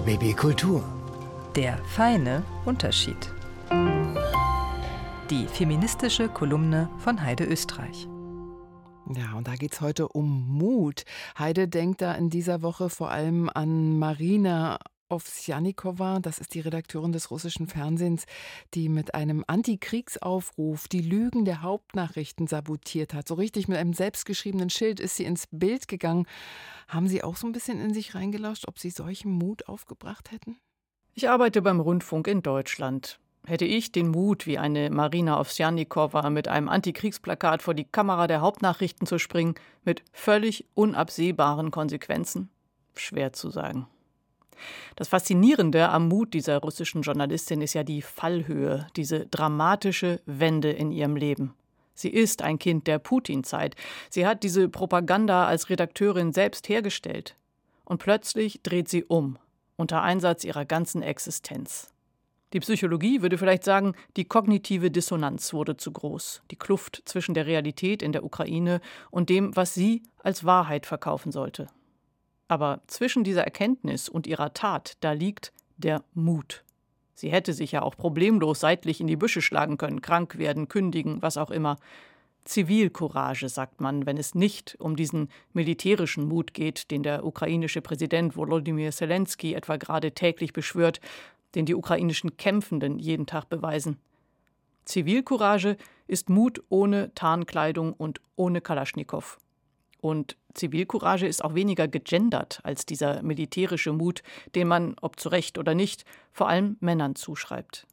RBB Kultur. Der feine Unterschied. Die feministische Kolumne von Heide Österreich. Ja, und da geht es heute um Mut. Heide denkt da in dieser Woche vor allem an Marina Ovsjanikova, das ist die Redakteurin des russischen Fernsehens, die mit einem Antikriegsaufruf die Lügen der Hauptnachrichten sabotiert hat. So richtig mit einem selbstgeschriebenen Schild ist sie ins Bild gegangen. Haben Sie auch so ein bisschen in sich reingelauscht, ob Sie solchen Mut aufgebracht hätten? Ich arbeite beim Rundfunk in Deutschland. Hätte ich den Mut, wie eine Marina Ovsjanikova mit einem Antikriegsplakat vor die Kamera der Hauptnachrichten zu springen, mit völlig unabsehbaren Konsequenzen? Schwer zu sagen. Das Faszinierende am Mut dieser russischen Journalistin ist ja die Fallhöhe, diese dramatische Wende in ihrem Leben. Sie ist ein Kind der Putin-Zeit. Sie hat diese Propaganda als Redakteurin selbst hergestellt. Und plötzlich dreht sie um, unter Einsatz ihrer ganzen Existenz. Die Psychologie würde vielleicht sagen, die kognitive Dissonanz wurde zu groß, die Kluft zwischen der Realität in der Ukraine und dem, was sie als Wahrheit verkaufen sollte. Aber zwischen dieser Erkenntnis und ihrer Tat, da liegt der Mut. Sie hätte sich ja auch problemlos seitlich in die Büsche schlagen können, krank werden, kündigen, was auch immer. Zivilcourage, sagt man, wenn es nicht um diesen militärischen Mut geht, den der ukrainische Präsident Volodymyr Zelensky etwa gerade täglich beschwört, den die ukrainischen Kämpfenden jeden Tag beweisen. Zivilcourage ist Mut ohne Tarnkleidung und ohne Kalaschnikow. Und Zivilcourage ist auch weniger gegendert als dieser militärische Mut, den man, ob zu Recht oder nicht, vor allem Männern zuschreibt.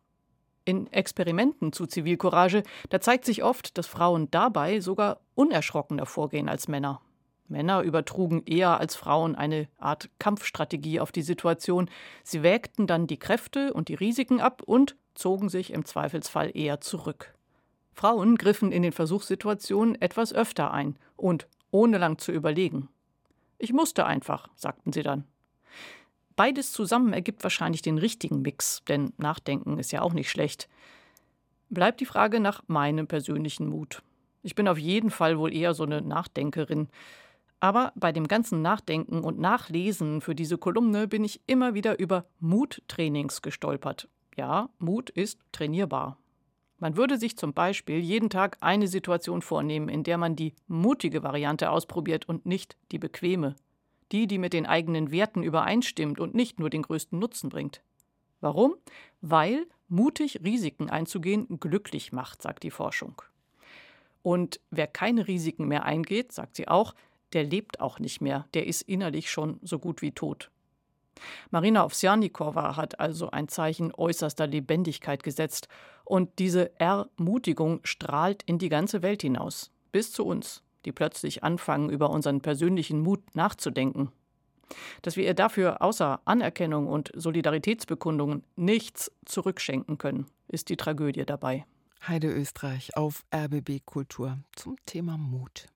In Experimenten zu Zivilcourage, da zeigt sich oft, dass Frauen dabei sogar unerschrockener vorgehen als Männer. Männer übertrugen eher als Frauen eine Art Kampfstrategie auf die Situation. Sie wägten dann die Kräfte und die Risiken ab und zogen sich im Zweifelsfall eher zurück. Frauen griffen in den Versuchssituationen etwas öfter ein und ohne lang zu überlegen. Ich musste einfach, sagten sie dann. Beides zusammen ergibt wahrscheinlich den richtigen Mix, denn Nachdenken ist ja auch nicht schlecht. Bleibt die Frage nach meinem persönlichen Mut. Ich bin auf jeden Fall wohl eher so eine Nachdenkerin. Aber bei dem ganzen Nachdenken und Nachlesen für diese Kolumne bin ich immer wieder über Muttrainings gestolpert. Ja, Mut ist trainierbar. Man würde sich zum Beispiel jeden Tag eine Situation vornehmen, in der man die mutige Variante ausprobiert und nicht die bequeme. Die, die mit den eigenen Werten übereinstimmt und nicht nur den größten Nutzen bringt. Warum? Weil mutig Risiken einzugehen glücklich macht, sagt die Forschung. Und wer keine Risiken mehr eingeht, sagt sie auch, der lebt auch nicht mehr, der ist innerlich schon so gut wie tot. Marina Ovsjanikova hat also ein Zeichen äußerster Lebendigkeit gesetzt und diese Ermutigung strahlt in die ganze Welt hinaus, bis zu uns, die plötzlich anfangen, über unseren persönlichen Mut nachzudenken. Dass wir ihr dafür außer Anerkennung und Solidaritätsbekundungen nichts zurückschenken können, ist die Tragödie dabei. Heide Österreich auf RBB Kultur zum Thema Mut.